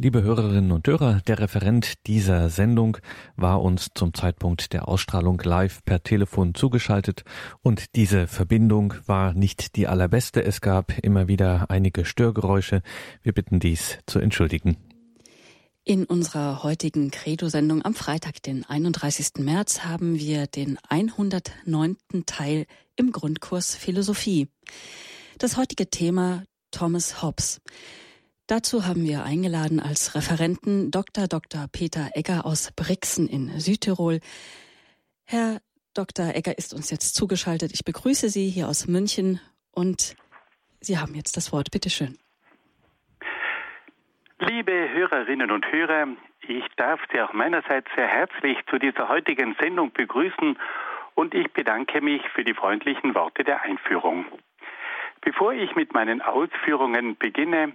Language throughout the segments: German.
Liebe Hörerinnen und Hörer, der Referent dieser Sendung war uns zum Zeitpunkt der Ausstrahlung live per Telefon zugeschaltet und diese Verbindung war nicht die allerbeste. Es gab immer wieder einige Störgeräusche. Wir bitten dies zu entschuldigen. In unserer heutigen Credo-Sendung am Freitag, den 31. März, haben wir den 109. Teil im Grundkurs Philosophie. Das heutige Thema Thomas Hobbes. Dazu haben wir eingeladen als Referenten Dr. Dr. Peter Egger aus Brixen in Südtirol. Herr Dr. Egger ist uns jetzt zugeschaltet. Ich begrüße Sie hier aus München und Sie haben jetzt das Wort. Bitte schön. Liebe Hörerinnen und Hörer, ich darf Sie auch meinerseits sehr herzlich zu dieser heutigen Sendung begrüßen und ich bedanke mich für die freundlichen Worte der Einführung. Bevor ich mit meinen Ausführungen beginne,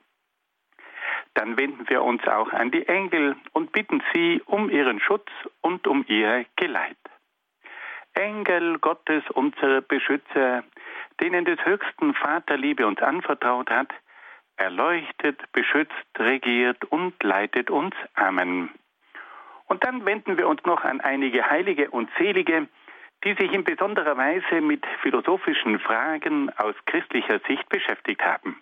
dann wenden wir uns auch an die Engel und bitten sie um ihren Schutz und um ihr Geleit. Engel Gottes, unsere Beschützer, denen des höchsten Vaterliebe uns anvertraut hat, erleuchtet, beschützt, regiert und leitet uns. Amen. Und dann wenden wir uns noch an einige Heilige und Selige, die sich in besonderer Weise mit philosophischen Fragen aus christlicher Sicht beschäftigt haben.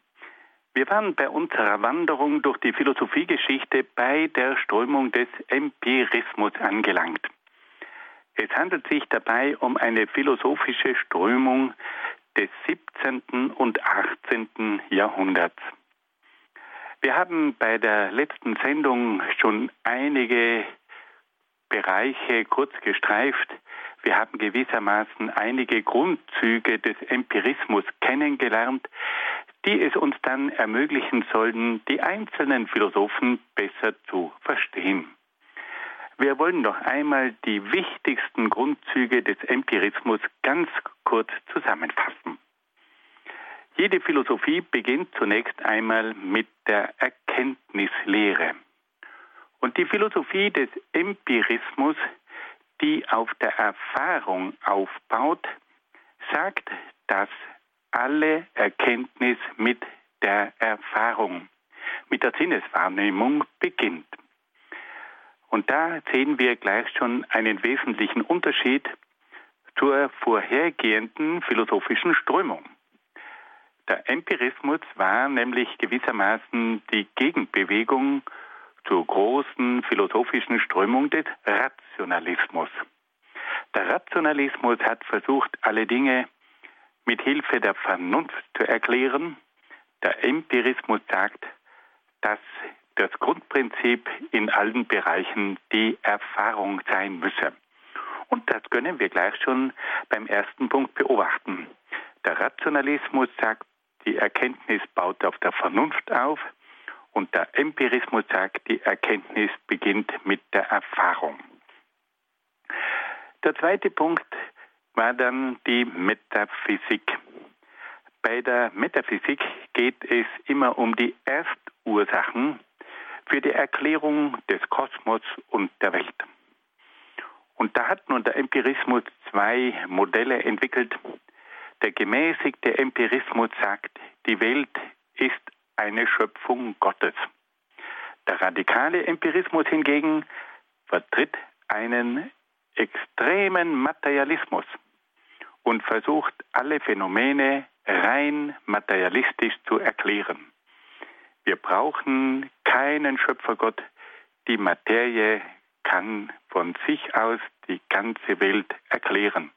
wir waren bei unserer Wanderung durch die Philosophiegeschichte bei der Strömung des Empirismus angelangt. Es handelt sich dabei um eine philosophische Strömung des 17. und 18. Jahrhunderts. Wir haben bei der letzten Sendung schon einige Bereiche kurz gestreift. Wir haben gewissermaßen einige Grundzüge des Empirismus kennengelernt, die es uns dann ermöglichen sollten, die einzelnen Philosophen besser zu verstehen. Wir wollen noch einmal die wichtigsten Grundzüge des Empirismus ganz kurz zusammenfassen. Jede Philosophie beginnt zunächst einmal mit der Erkenntnislehre. Und die Philosophie des Empirismus, die auf der Erfahrung aufbaut, sagt, dass alle Erkenntnis mit der Erfahrung, mit der Sinneswahrnehmung beginnt. Und da sehen wir gleich schon einen wesentlichen Unterschied zur vorhergehenden philosophischen Strömung. Der Empirismus war nämlich gewissermaßen die Gegenbewegung zur großen philosophischen Strömung des Rationalismus. Der Rationalismus hat versucht, alle Dinge mit Hilfe der Vernunft zu erklären. Der Empirismus sagt, dass das Grundprinzip in allen Bereichen die Erfahrung sein müsse. Und das können wir gleich schon beim ersten Punkt beobachten. Der Rationalismus sagt, die Erkenntnis baut auf der Vernunft auf und der Empirismus sagt, die Erkenntnis beginnt mit der Erfahrung. Der zweite Punkt war dann die Metaphysik. Bei der Metaphysik geht es immer um die Erstursachen für die Erklärung des Kosmos und der Welt. Und da hat nun der Empirismus zwei Modelle entwickelt. Der gemäßigte Empirismus sagt, die Welt ist eine Schöpfung Gottes. Der radikale Empirismus hingegen vertritt einen extremen Materialismus und versucht alle Phänomene rein materialistisch zu erklären. Wir brauchen keinen Schöpfergott. Die Materie kann von sich aus die ganze Welt erklären.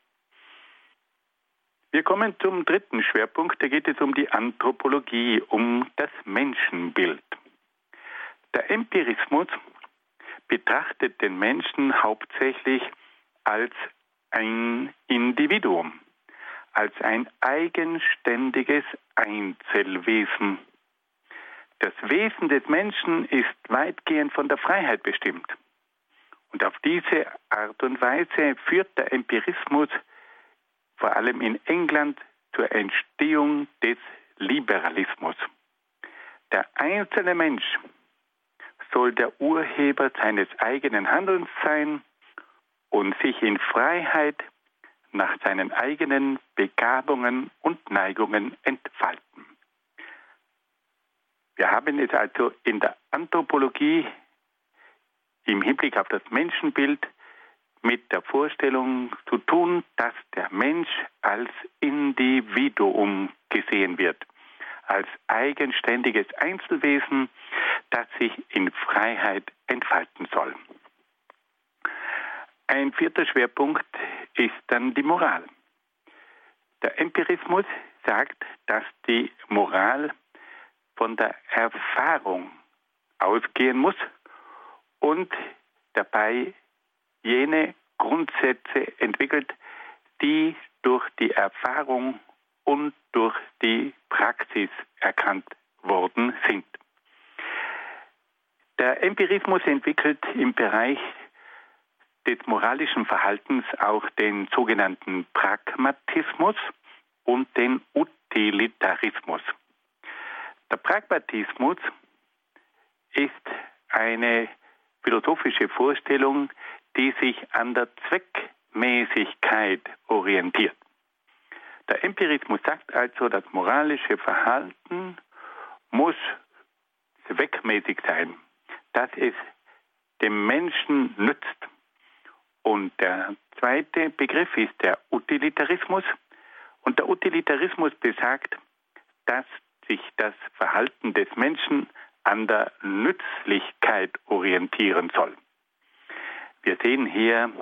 Wir kommen zum dritten Schwerpunkt. Da geht es um die Anthropologie, um das Menschenbild. Der Empirismus betrachtet den Menschen hauptsächlich als ein Individuum, als ein eigenständiges Einzelwesen. Das Wesen des Menschen ist weitgehend von der Freiheit bestimmt. Und auf diese Art und Weise führt der Empirismus vor allem in England zur Entstehung des Liberalismus. Der einzelne Mensch soll der Urheber seines eigenen Handelns sein und sich in Freiheit nach seinen eigenen Begabungen und Neigungen entfalten. Wir haben es also in der Anthropologie im Hinblick auf das Menschenbild mit der Vorstellung zu tun, dass der Mensch als Individuum gesehen wird, als eigenständiges Einzelwesen, das sich in Freiheit entfalten soll. Ein vierter Schwerpunkt ist dann die Moral. Der Empirismus sagt, dass die Moral von der Erfahrung ausgehen muss und dabei jene Grundsätze entwickelt, die durch die Erfahrung und durch die Praxis erkannt worden sind. Der Empirismus entwickelt im Bereich des moralischen Verhaltens auch den sogenannten Pragmatismus und den Utilitarismus. Der Pragmatismus ist eine philosophische Vorstellung, die sich an der Zweckmäßigkeit orientiert. Der Empirismus sagt also, das moralische Verhalten muss zweckmäßig sein, dass es dem Menschen nützt. Und der zweite Begriff ist der Utilitarismus. Und der Utilitarismus besagt, dass sich das Verhalten des Menschen an der Nützlichkeit orientieren soll. Wir sehen hier,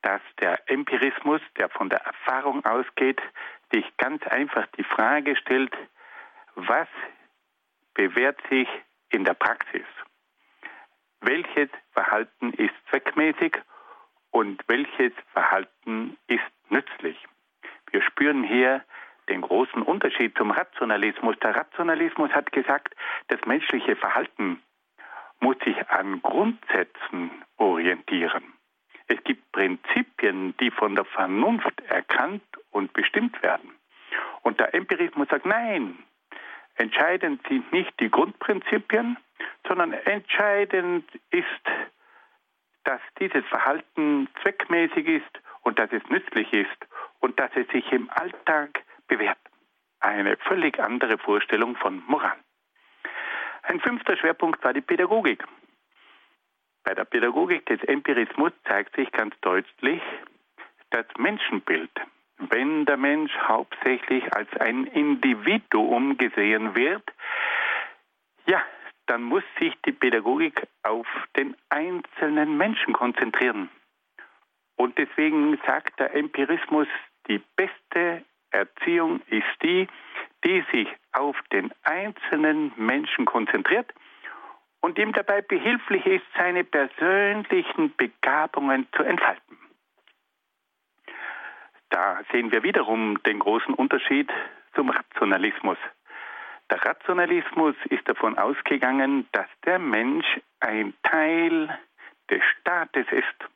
dass der Empirismus, der von der Erfahrung ausgeht, sich ganz einfach die Frage stellt, was bewährt sich in der Praxis? Welches Verhalten ist zweckmäßig und welches Verhalten ist nützlich? Wir spüren hier den großen Unterschied zum Rationalismus. Der Rationalismus hat gesagt, das menschliche Verhalten muss sich an Grundsätzen orientieren. Es gibt Prinzipien, die von der Vernunft erkannt und bestimmt werden. Und der Empirismus sagt, nein, entscheidend sind nicht die Grundprinzipien, sondern entscheidend ist, dass dieses Verhalten zweckmäßig ist und dass es nützlich ist und dass es sich im Alltag bewährt. Eine völlig andere Vorstellung von Moral. Ein fünfter Schwerpunkt war die Pädagogik. Bei der Pädagogik des Empirismus zeigt sich ganz deutlich das Menschenbild. Wenn der Mensch hauptsächlich als ein Individuum gesehen wird, ja, dann muss sich die Pädagogik auf den einzelnen Menschen konzentrieren. Und deswegen sagt der Empirismus, die beste Erziehung ist die, die sich auf den einzelnen Menschen konzentriert und ihm dabei behilflich ist, seine persönlichen Begabungen zu entfalten. Da sehen wir wiederum den großen Unterschied zum Rationalismus. Der Rationalismus ist davon ausgegangen, dass der Mensch ein Teil des Staates ist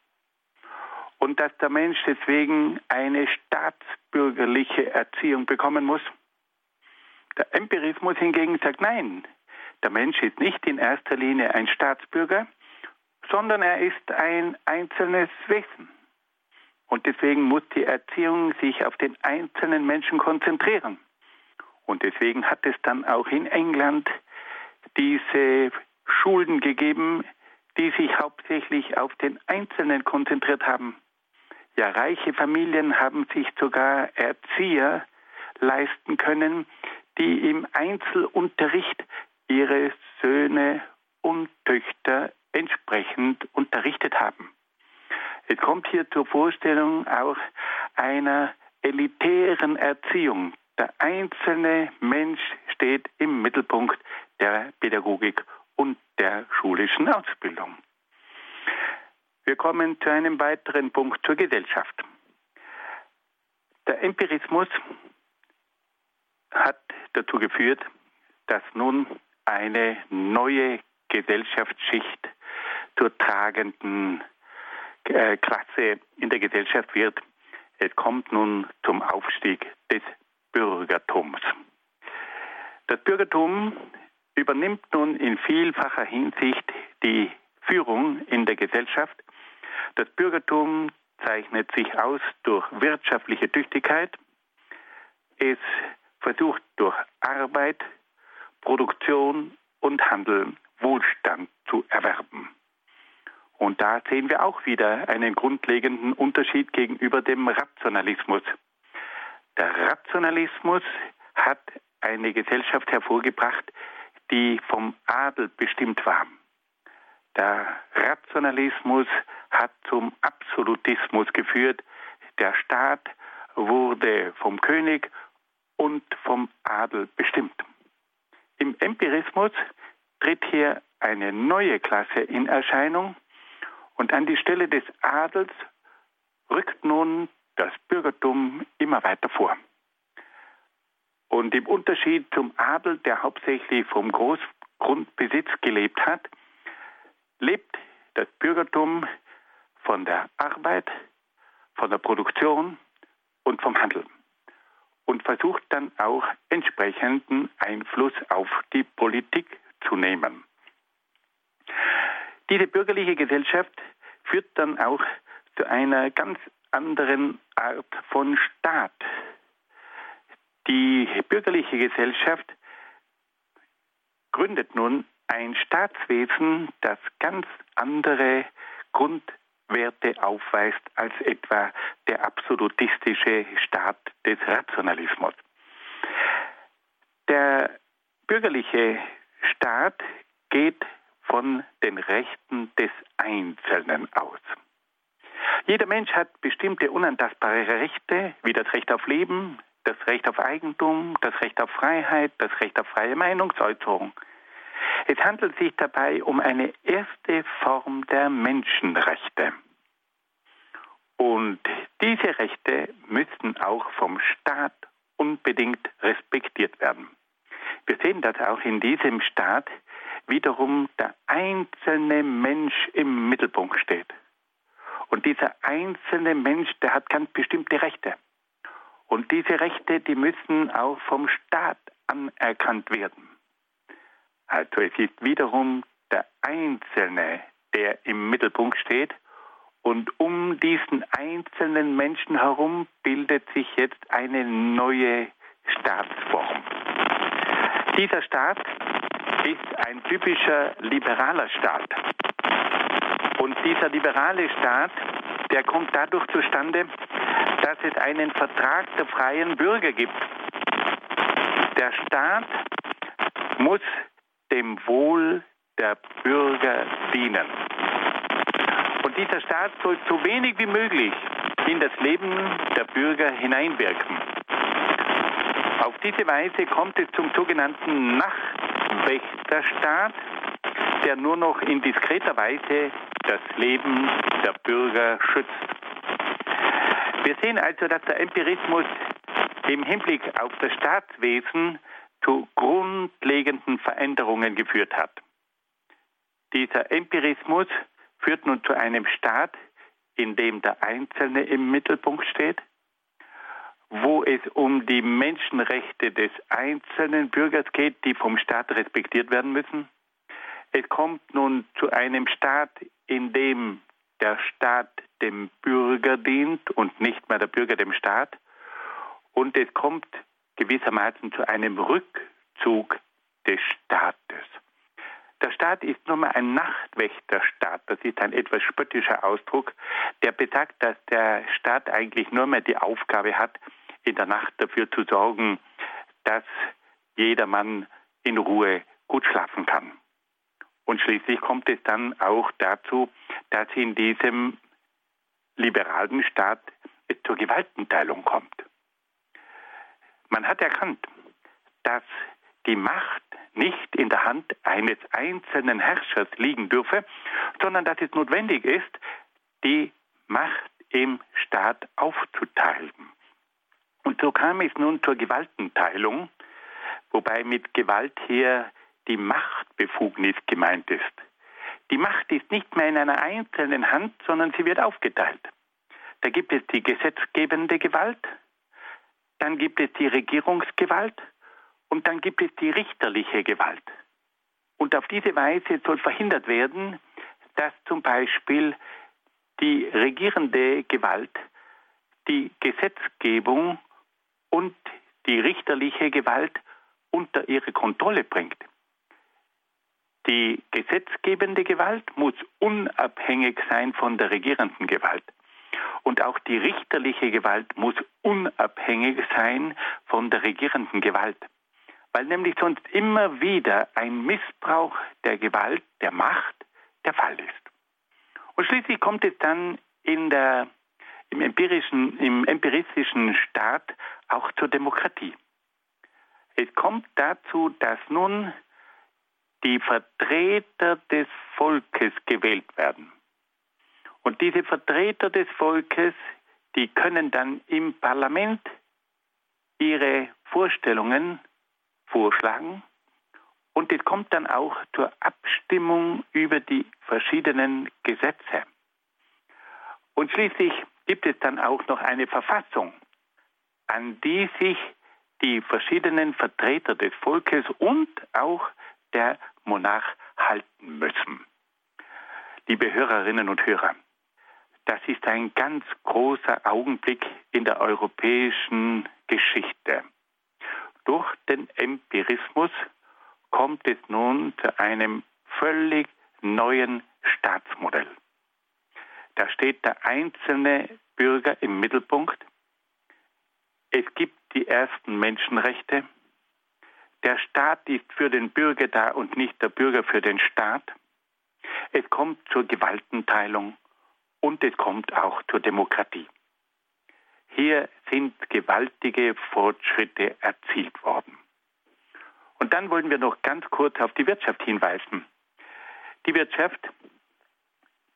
und dass der Mensch deswegen eine staatsbürgerliche Erziehung bekommen muss. Der Empirismus hingegen sagt, nein, der Mensch ist nicht in erster Linie ein Staatsbürger, sondern er ist ein einzelnes Wesen. Und deswegen muss die Erziehung sich auf den einzelnen Menschen konzentrieren. Und deswegen hat es dann auch in England diese Schulen gegeben, die sich hauptsächlich auf den Einzelnen konzentriert haben. Ja, reiche Familien haben sich sogar Erzieher leisten können, die im Einzelunterricht ihre Söhne und Töchter entsprechend unterrichtet haben. Es kommt hier zur Vorstellung auch einer elitären Erziehung. Der einzelne Mensch steht im Mittelpunkt der Pädagogik und der schulischen Ausbildung. Wir kommen zu einem weiteren Punkt zur Gesellschaft. Der Empirismus hat dazu geführt, dass nun eine neue Gesellschaftsschicht zur tragenden äh, Klasse in der Gesellschaft wird. Es kommt nun zum Aufstieg des Bürgertums. Das Bürgertum übernimmt nun in vielfacher Hinsicht die Führung in der Gesellschaft. Das Bürgertum zeichnet sich aus durch wirtschaftliche Tüchtigkeit. Es versucht durch Arbeit, Produktion und Handel Wohlstand zu erwerben. Und da sehen wir auch wieder einen grundlegenden Unterschied gegenüber dem Rationalismus. Der Rationalismus hat eine Gesellschaft hervorgebracht, die vom Adel bestimmt war. Der Rationalismus hat zum Absolutismus geführt. Der Staat wurde vom König und vom Adel bestimmt. Im Empirismus tritt hier eine neue Klasse in Erscheinung und an die Stelle des Adels rückt nun das Bürgertum immer weiter vor. Und im Unterschied zum Adel, der hauptsächlich vom Großgrundbesitz gelebt hat, lebt das Bürgertum von der Arbeit, von der Produktion und vom Handel und versucht dann auch entsprechenden Einfluss auf die Politik zu nehmen. Diese bürgerliche Gesellschaft führt dann auch zu einer ganz anderen Art von Staat. Die bürgerliche Gesellschaft gründet nun ein Staatswesen, das ganz andere Grundwerte aufweist als etwa der absolutistische Staat des Rationalismus. Der bürgerliche Staat geht von den Rechten des Einzelnen aus. Jeder Mensch hat bestimmte unantastbare Rechte, wie das Recht auf Leben, das Recht auf Eigentum, das Recht auf Freiheit, das Recht auf freie Meinungsäußerung. Es handelt sich dabei um eine erste Form der Menschenrechte. Und diese Rechte müssen auch vom Staat unbedingt respektiert werden. Wir sehen, dass auch in diesem Staat wiederum der einzelne Mensch im Mittelpunkt steht. Und dieser einzelne Mensch, der hat ganz bestimmte Rechte. Und diese Rechte, die müssen auch vom Staat anerkannt werden. Also es ist wiederum der Einzelne, der im Mittelpunkt steht. Und um diesen einzelnen Menschen herum bildet sich jetzt eine neue Staatsform. Dieser Staat ist ein typischer liberaler Staat. Und dieser liberale Staat, der kommt dadurch zustande, dass es einen Vertrag der freien Bürger gibt. Der Staat muss dem Wohl der Bürger dienen. Und dieser Staat soll so wenig wie möglich in das Leben der Bürger hineinwirken. Auf diese Weise kommt es zum sogenannten Nachtwächterstaat, der nur noch in diskreter Weise das Leben der Bürger schützt. Wir sehen also, dass der Empirismus im Hinblick auf das Staatswesen zu grundlegenden Veränderungen geführt hat. Dieser Empirismus führt nun zu einem Staat, in dem der Einzelne im Mittelpunkt steht, wo es um die Menschenrechte des einzelnen Bürgers geht, die vom Staat respektiert werden müssen. Es kommt nun zu einem Staat, in dem der Staat dem Bürger dient und nicht mehr der Bürger dem Staat. Und es kommt gewissermaßen zu einem Rückzug des Staates. Der Staat ist nun mal ein Nachtwächterstaat. Das ist ein etwas spöttischer Ausdruck, der besagt, dass der Staat eigentlich nur mehr die Aufgabe hat, in der Nacht dafür zu sorgen, dass jedermann in Ruhe gut schlafen kann. Und schließlich kommt es dann auch dazu, dass in diesem liberalen Staat es zur Gewaltenteilung kommt. Man hat erkannt, dass die Macht nicht in der Hand eines einzelnen Herrschers liegen dürfe, sondern dass es notwendig ist, die Macht im Staat aufzuteilen. Und so kam es nun zur Gewaltenteilung, wobei mit Gewalt hier die Machtbefugnis gemeint ist. Die Macht ist nicht mehr in einer einzelnen Hand, sondern sie wird aufgeteilt. Da gibt es die gesetzgebende Gewalt, dann gibt es die Regierungsgewalt und dann gibt es die richterliche Gewalt. Und auf diese Weise soll verhindert werden, dass zum Beispiel die regierende Gewalt die Gesetzgebung und die richterliche Gewalt unter ihre Kontrolle bringt. Die gesetzgebende Gewalt muss unabhängig sein von der regierenden Gewalt. Und auch die richterliche Gewalt muss unabhängig sein von der regierenden Gewalt. Weil nämlich sonst immer wieder ein Missbrauch der Gewalt, der Macht, der Fall ist. Und schließlich kommt es dann der, im, empirischen, im empiristischen Staat auch zur Demokratie. Es kommt dazu, dass nun die Vertreter des Volkes gewählt werden. Und diese Vertreter des Volkes, die können dann im Parlament ihre Vorstellungen vorschlagen und es kommt dann auch zur Abstimmung über die verschiedenen Gesetze. Und schließlich gibt es dann auch noch eine Verfassung, an die sich die verschiedenen Vertreter des Volkes und auch der Monarch halten müssen. Liebe Hörerinnen und Hörer, das ist ein ganz großer Augenblick in der europäischen Geschichte. Durch den Empirismus kommt es nun zu einem völlig neuen Staatsmodell. Da steht der einzelne Bürger im Mittelpunkt. Es gibt die ersten Menschenrechte. Der Staat ist für den Bürger da und nicht der Bürger für den Staat. Es kommt zur Gewaltenteilung und es kommt auch zur Demokratie. Hier sind gewaltige Fortschritte erzielt worden. Und dann wollen wir noch ganz kurz auf die Wirtschaft hinweisen. Die Wirtschaft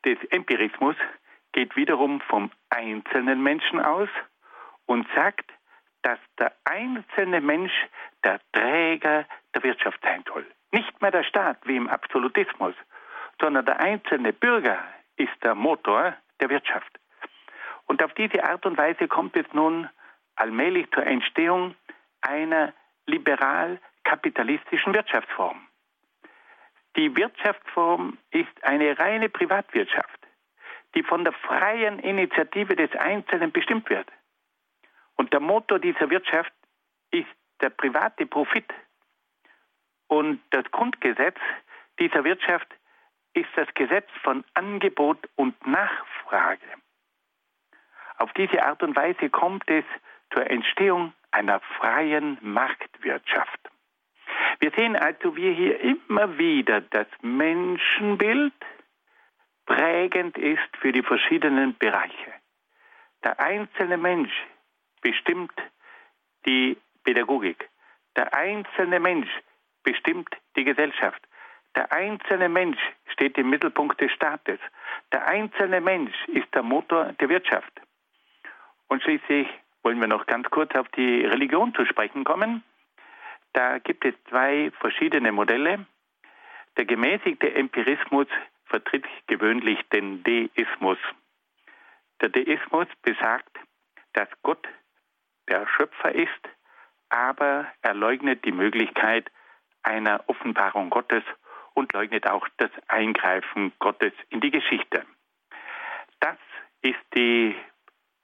des Empirismus geht wiederum vom einzelnen Menschen aus und sagt, dass der einzelne Mensch der Träger der Wirtschaft sein soll. Nicht mehr der Staat wie im Absolutismus, sondern der einzelne Bürger ist der Motor der Wirtschaft. Und auf diese Art und Weise kommt es nun allmählich zur Entstehung einer liberal-kapitalistischen Wirtschaftsform. Die Wirtschaftsform ist eine reine Privatwirtschaft, die von der freien Initiative des Einzelnen bestimmt wird. Und der Motor dieser Wirtschaft ist der private Profit. Und das Grundgesetz dieser Wirtschaft ist das Gesetz von Angebot und Nachfrage. Auf diese Art und Weise kommt es zur Entstehung einer freien Marktwirtschaft. Wir sehen also, wie hier immer wieder das Menschenbild prägend ist für die verschiedenen Bereiche. Der einzelne Mensch bestimmt die Pädagogik. Der einzelne Mensch bestimmt die Gesellschaft. Der einzelne Mensch steht im Mittelpunkt des Staates. Der einzelne Mensch ist der Motor der Wirtschaft. Und schließlich wollen wir noch ganz kurz auf die Religion zu sprechen kommen. Da gibt es zwei verschiedene Modelle. Der gemäßigte Empirismus vertritt gewöhnlich den Deismus. Der Deismus besagt, dass Gott der Schöpfer ist, aber er leugnet die Möglichkeit einer Offenbarung Gottes und leugnet auch das Eingreifen Gottes in die Geschichte. Das ist die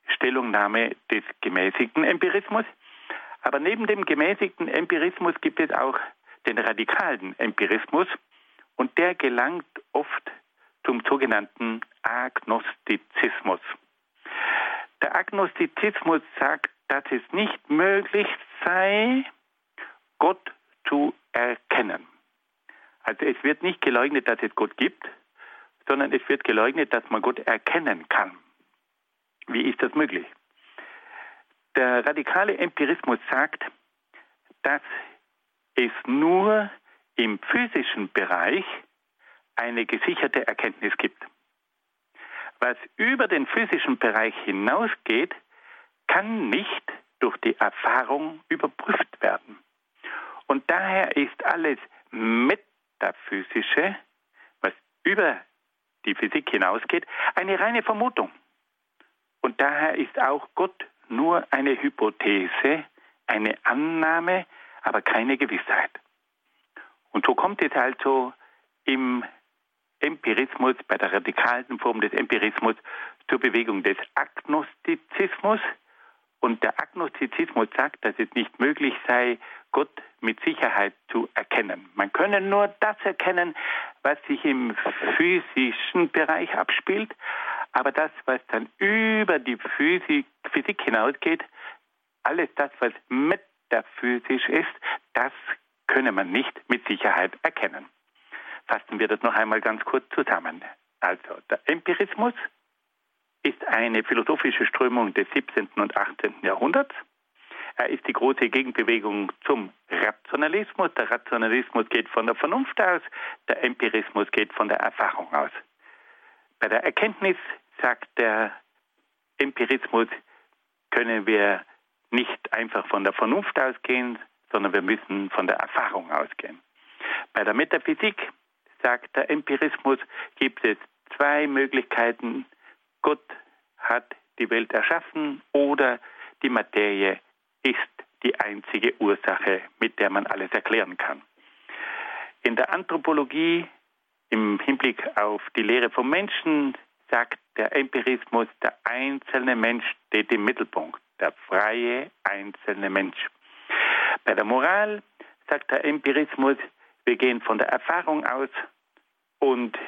Stellungnahme des gemäßigten Empirismus. Aber neben dem gemäßigten Empirismus gibt es auch den radikalen Empirismus und der gelangt oft zum sogenannten Agnostizismus. Der Agnostizismus sagt, dass es nicht möglich sei, Gott zu erkennen. Also es wird nicht geleugnet, dass es Gott gibt, sondern es wird geleugnet, dass man Gott erkennen kann. Wie ist das möglich? Der radikale Empirismus sagt, dass es nur im physischen Bereich eine gesicherte Erkenntnis gibt. Was über den physischen Bereich hinausgeht, kann nicht durch die Erfahrung überprüft werden. Und daher ist alles Metaphysische, was über die Physik hinausgeht, eine reine Vermutung. Und daher ist auch Gott nur eine Hypothese, eine Annahme, aber keine Gewissheit. Und so kommt es also im Empirismus, bei der radikalen Form des Empirismus zur Bewegung des Agnostizismus. Und der Agnostizismus sagt, dass es nicht möglich sei, Gott mit Sicherheit zu erkennen. Man könne nur das erkennen, was sich im physischen Bereich abspielt, aber das, was dann über die Physik, Physik hinausgeht, alles das, was metaphysisch ist, das könne man nicht mit Sicherheit erkennen. Fassen wir das noch einmal ganz kurz zusammen. Also der Empirismus ist eine philosophische Strömung des 17. und 18. Jahrhunderts. Er ist die große Gegenbewegung zum Rationalismus. Der Rationalismus geht von der Vernunft aus, der Empirismus geht von der Erfahrung aus. Bei der Erkenntnis, sagt der Empirismus, können wir nicht einfach von der Vernunft ausgehen, sondern wir müssen von der Erfahrung ausgehen. Bei der Metaphysik sagt der Empirismus, gibt es zwei Möglichkeiten. Gott hat die Welt erschaffen oder die Materie ist die einzige Ursache, mit der man alles erklären kann. In der Anthropologie, im Hinblick auf die Lehre vom Menschen, sagt der Empirismus, der einzelne Mensch steht im Mittelpunkt, der freie einzelne Mensch. Bei der Moral sagt der Empirismus, wir gehen von der Erfahrung aus und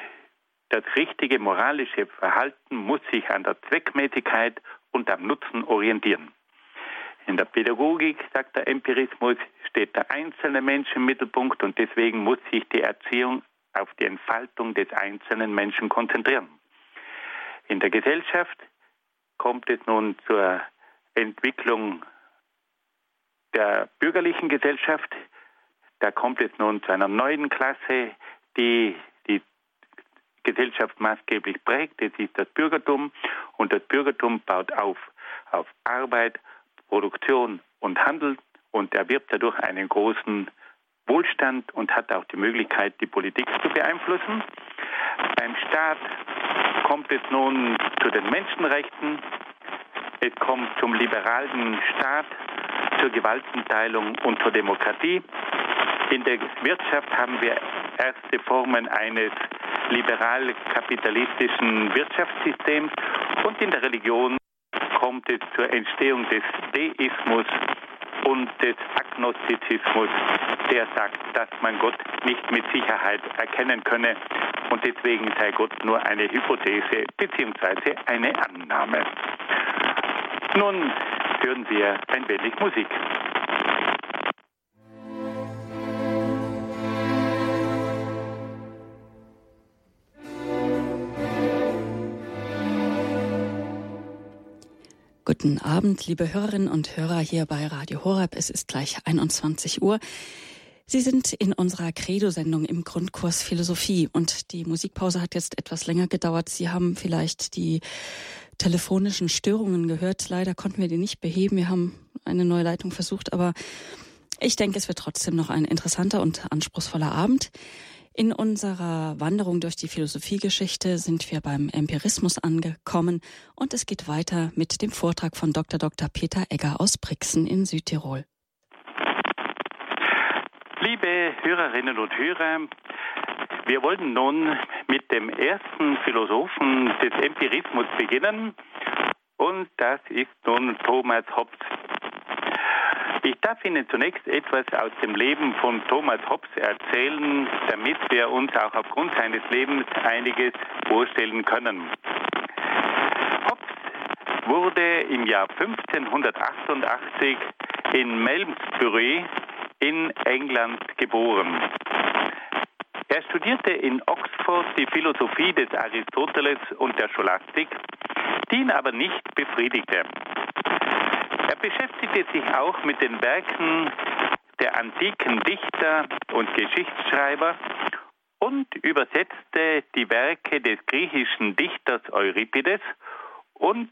das richtige moralische Verhalten muss sich an der Zweckmäßigkeit und am Nutzen orientieren. In der Pädagogik, sagt der Empirismus, steht der einzelne Mensch im Mittelpunkt und deswegen muss sich die Erziehung auf die Entfaltung des einzelnen Menschen konzentrieren. In der Gesellschaft kommt es nun zur Entwicklung der bürgerlichen Gesellschaft. Da kommt es nun zu einer neuen Klasse, die Gesellschaft maßgeblich prägt. Das ist das Bürgertum und das Bürgertum baut auf auf Arbeit, Produktion und Handel und erwirbt dadurch einen großen Wohlstand und hat auch die Möglichkeit, die Politik zu beeinflussen. Beim Staat kommt es nun zu den Menschenrechten, es kommt zum liberalen Staat, zur Gewaltenteilung und zur Demokratie. In der Wirtschaft haben wir erste Formen eines liberal-kapitalistischen Wirtschaftssystems und in der Religion kommt es zur Entstehung des Deismus und des Agnostizismus, der sagt, dass man Gott nicht mit Sicherheit erkennen könne und deswegen sei Gott nur eine Hypothese bzw. eine Annahme. Nun hören wir ein wenig Musik. Guten Abend, liebe Hörerinnen und Hörer hier bei Radio Horeb. Es ist gleich 21 Uhr. Sie sind in unserer Credo-Sendung im Grundkurs Philosophie und die Musikpause hat jetzt etwas länger gedauert. Sie haben vielleicht die telefonischen Störungen gehört. Leider konnten wir die nicht beheben. Wir haben eine neue Leitung versucht, aber ich denke, es wird trotzdem noch ein interessanter und anspruchsvoller Abend. In unserer Wanderung durch die Philosophiegeschichte sind wir beim Empirismus angekommen und es geht weiter mit dem Vortrag von Dr. Dr. Peter Egger aus Brixen in Südtirol. Liebe Hörerinnen und Hörer, Wir wollen nun mit dem ersten Philosophen des Empirismus beginnen und das ist nun Thomas Hobbes. Ich darf Ihnen zunächst etwas aus dem Leben von Thomas Hobbes erzählen, damit wir uns auch aufgrund seines Lebens einiges vorstellen können. Hobbes wurde im Jahr 1588 in Malmesbury in England geboren. Er studierte in Oxford die Philosophie des Aristoteles und der Scholastik, die ihn aber nicht befriedigte. Beschäftigte sich auch mit den Werken der antiken Dichter und Geschichtsschreiber und übersetzte die Werke des griechischen Dichters Euripides und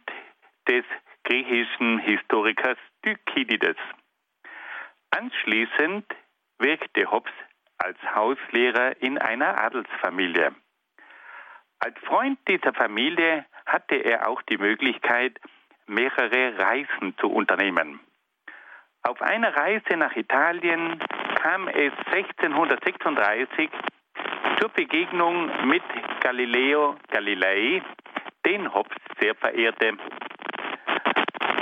des griechischen Historikers Thukydides. Anschließend wirkte Hobbes als Hauslehrer in einer Adelsfamilie. Als Freund dieser Familie hatte er auch die Möglichkeit, mehrere Reisen zu unternehmen. Auf einer Reise nach Italien kam es 1636 zur Begegnung mit Galileo Galilei, den Hobbes sehr verehrte.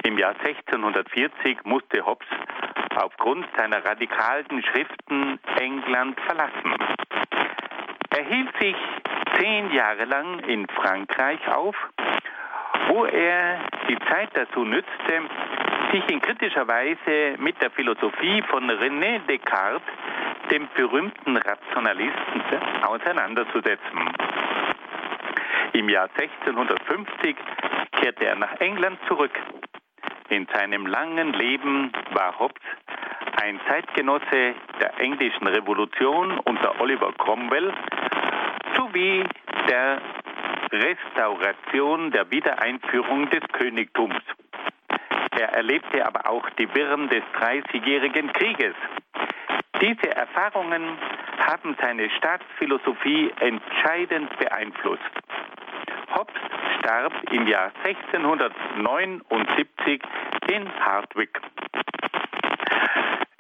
Im Jahr 1640 musste Hobbes aufgrund seiner radikalen Schriften England verlassen. Er hielt sich zehn Jahre lang in Frankreich auf, wo er die Zeit dazu nützte, sich in kritischer Weise mit der Philosophie von René Descartes, dem berühmten Rationalisten, auseinanderzusetzen. Im Jahr 1650 kehrte er nach England zurück. In seinem langen Leben war Hobbes ein Zeitgenosse der englischen Revolution unter Oliver Cromwell sowie der Restauration der Wiedereinführung des Königtums. Er erlebte aber auch die Wirren des Dreißigjährigen Krieges. Diese Erfahrungen haben seine Staatsphilosophie entscheidend beeinflusst. Hobbes starb im Jahr 1679 in Hardwick.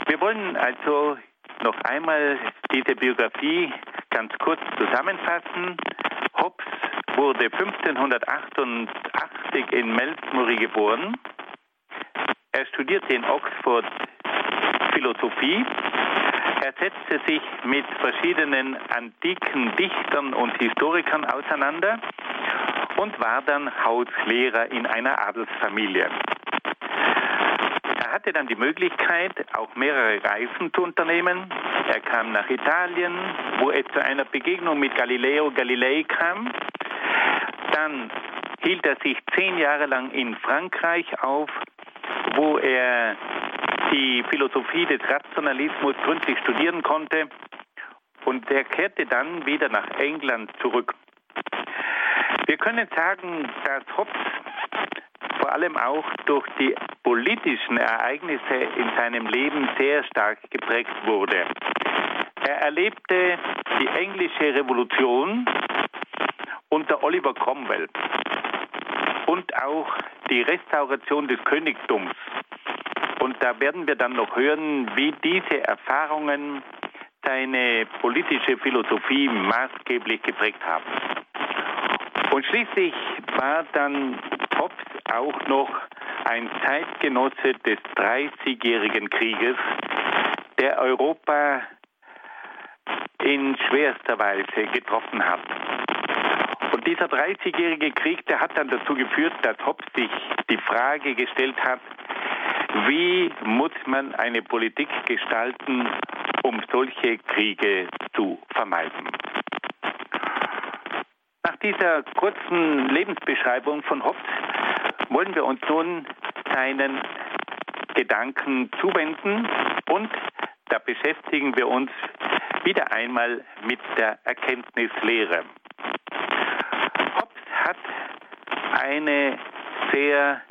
Wir wollen also noch einmal diese Biografie ganz kurz zusammenfassen. Hobbes wurde 1588 in Melsbury geboren. Er studierte in Oxford Philosophie. Er setzte sich mit verschiedenen antiken Dichtern und Historikern auseinander und war dann Hauslehrer in einer Adelsfamilie. Er hatte dann die Möglichkeit, auch mehrere Reisen zu unternehmen. Er kam nach Italien, wo er zu einer Begegnung mit Galileo Galilei kam. Dann hielt er sich zehn Jahre lang in Frankreich auf, wo er die Philosophie des Rationalismus gründlich studieren konnte. Und er kehrte dann wieder nach England zurück. Wir können sagen, dass Hobbes vor allem auch durch die politischen Ereignisse in seinem Leben sehr stark geprägt wurde. Er erlebte die englische Revolution unter Oliver Cromwell und auch die Restauration des Königtums. Und da werden wir dann noch hören, wie diese Erfahrungen seine politische Philosophie maßgeblich geprägt haben. Und schließlich war dann Hobbes auch noch ein Zeitgenosse des Dreißigjährigen Krieges, der Europa in schwerster Weise getroffen hat. Dieser Dreißigjährige Krieg, der hat dann dazu geführt, dass Hobbes sich die Frage gestellt hat, wie muss man eine Politik gestalten, um solche Kriege zu vermeiden. Nach dieser kurzen Lebensbeschreibung von Hobbes wollen wir uns nun seinen Gedanken zuwenden und da beschäftigen wir uns wieder einmal mit der Erkenntnislehre. Hobbes hat eine sehr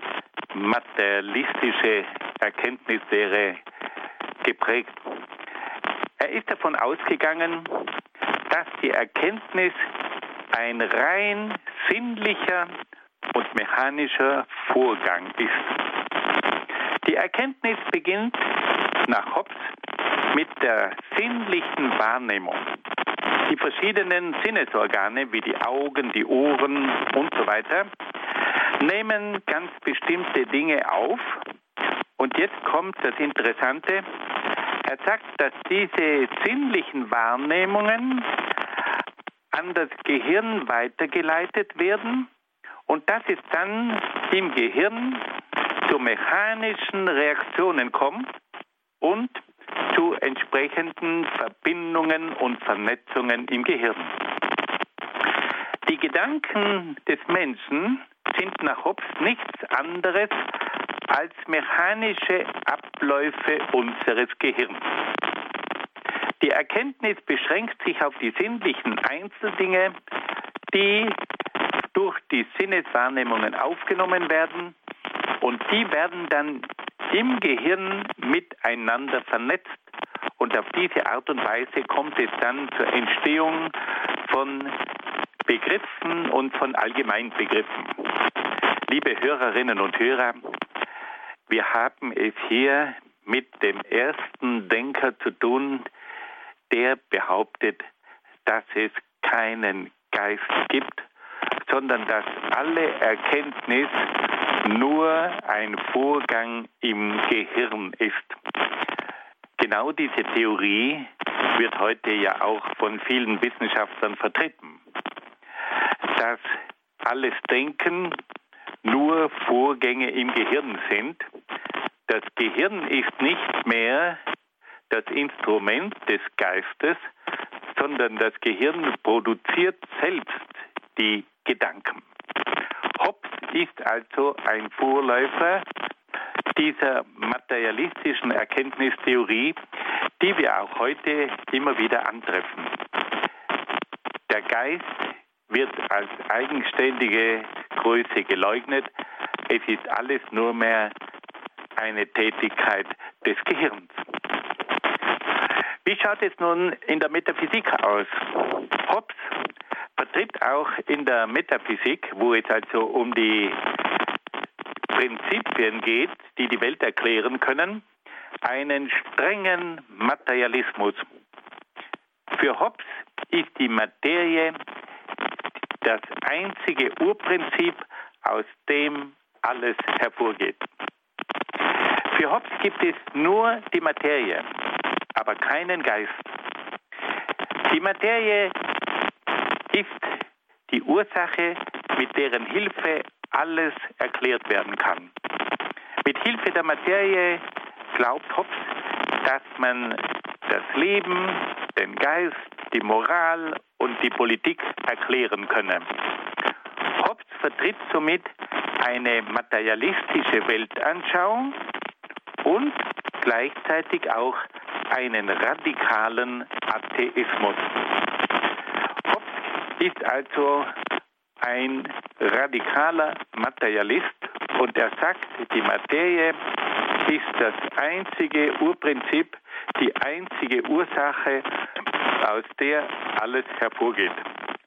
materialistische Erkenntnislehre geprägt. Er ist davon ausgegangen, dass die Erkenntnis ein rein sinnlicher und mechanischer Vorgang ist. Die Erkenntnis beginnt nach Hobbes mit der sinnlichen Wahrnehmung. Die verschiedenen Sinnesorgane wie die Augen, die Ohren und so weiter nehmen ganz bestimmte Dinge auf. Und jetzt kommt das Interessante. Er sagt, dass diese sinnlichen Wahrnehmungen an das Gehirn weitergeleitet werden und dass es dann im Gehirn zu mechanischen Reaktionen kommt und zu entsprechenden Verbindungen und Vernetzungen im Gehirn. Die Gedanken des Menschen sind nach Hobbes nichts anderes als mechanische Abläufe unseres Gehirns. Die Erkenntnis beschränkt sich auf die sinnlichen Einzeldinge, die durch die Sinneswahrnehmungen aufgenommen werden und die werden dann im Gehirn miteinander vernetzt und auf diese Art und Weise kommt es dann zur Entstehung von Begriffen und von Allgemeinbegriffen. Liebe Hörerinnen und Hörer, wir haben es hier mit dem ersten Denker zu tun, der behauptet, dass es keinen Geist gibt, sondern dass alle Erkenntnis nur ein Vorgang im Gehirn ist. Genau diese Theorie wird heute ja auch von vielen Wissenschaftlern vertreten, dass alles Denken nur Vorgänge im Gehirn sind. Das Gehirn ist nicht mehr das Instrument des Geistes, sondern das Gehirn produziert selbst die Gedanken. Hobbes ist also ein Vorläufer dieser materialistischen Erkenntnistheorie, die wir auch heute immer wieder antreffen. Der Geist wird als eigenständige Größe geleugnet. Es ist alles nur mehr eine Tätigkeit des Gehirns. Wie schaut es nun in der Metaphysik aus? Hobbes vertritt auch in der Metaphysik, wo es also um die Prinzipien geht, die die Welt erklären können, einen strengen Materialismus. Für Hobbes ist die Materie das einzige Urprinzip, aus dem alles hervorgeht. Für Hobbes gibt es nur die Materie, aber keinen Geist. Die Materie ist die Ursache, mit deren Hilfe alles erklärt werden kann. Mit Hilfe der Materie glaubt Hobbes, dass man das Leben, den Geist, die Moral und die Politik erklären könne. Hobbes vertritt somit eine materialistische Weltanschauung und gleichzeitig auch einen radikalen Atheismus ist also ein radikaler Materialist und er sagt, die Materie ist das einzige Urprinzip, die einzige Ursache, aus der alles hervorgeht.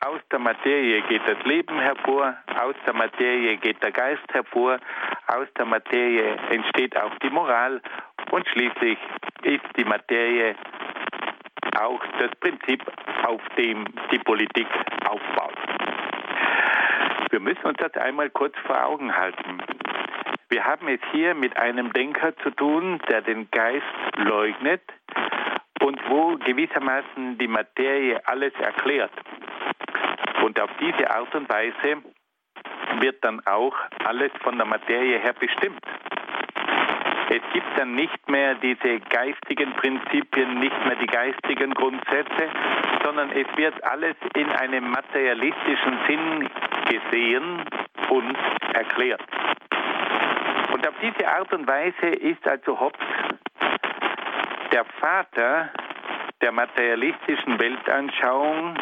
Aus der Materie geht das Leben hervor, aus der Materie geht der Geist hervor, aus der Materie entsteht auch die Moral und schließlich ist die Materie auch das Prinzip, auf dem die Politik aufbaut. Wir müssen uns das einmal kurz vor Augen halten. Wir haben es hier mit einem Denker zu tun, der den Geist leugnet und wo gewissermaßen die Materie alles erklärt. Und auf diese Art und Weise wird dann auch alles von der Materie her bestimmt. Es gibt dann nicht mehr diese geistigen Prinzipien, nicht mehr die geistigen Grundsätze, sondern es wird alles in einem materialistischen Sinn gesehen und erklärt. Und auf diese Art und Weise ist also Hobbes der Vater der materialistischen Weltanschauung,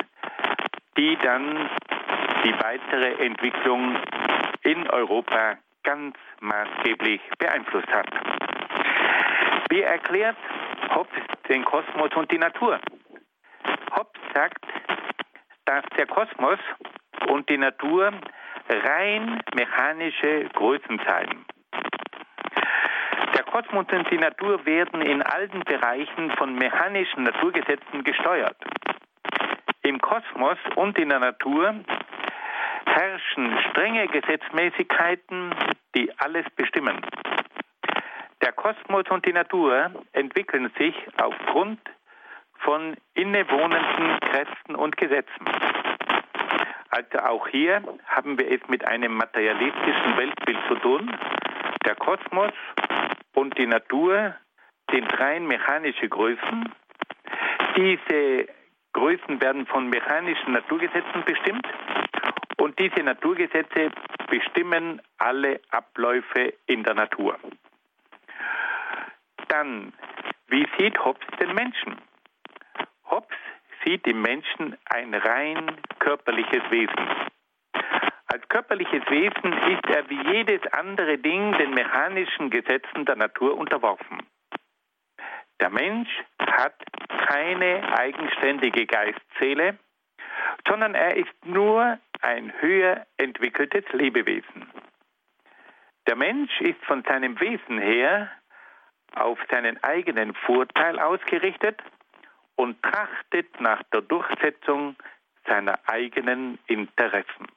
die dann die weitere Entwicklung in Europa ganz maßgeblich beeinflusst hat. Wie erklärt Hobbes den Kosmos und die Natur? Hobbes sagt, dass der Kosmos und die Natur rein mechanische Größen seien. Der Kosmos und die Natur werden in allen Bereichen von mechanischen Naturgesetzen gesteuert. Im Kosmos und in der Natur herrschen strenge Gesetzmäßigkeiten, die alles bestimmen. Der Kosmos und die Natur entwickeln sich aufgrund von innewohnenden Kräften und Gesetzen. Also auch hier haben wir es mit einem materialistischen Weltbild zu tun. Der Kosmos und die Natur sind rein mechanische Größen. Diese Größen werden von mechanischen Naturgesetzen bestimmt und diese Naturgesetze bestimmen alle Abläufe in der Natur. Dann, wie sieht Hobbes den Menschen? Hobbes sieht im Menschen ein rein körperliches Wesen. Als körperliches Wesen ist er wie jedes andere Ding den mechanischen Gesetzen der Natur unterworfen. Der Mensch hat keine eigenständige Geistseele, sondern er ist nur ein höher entwickeltes Lebewesen. Der Mensch ist von seinem Wesen her auf seinen eigenen Vorteil ausgerichtet und trachtet nach der Durchsetzung seiner eigenen Interessen.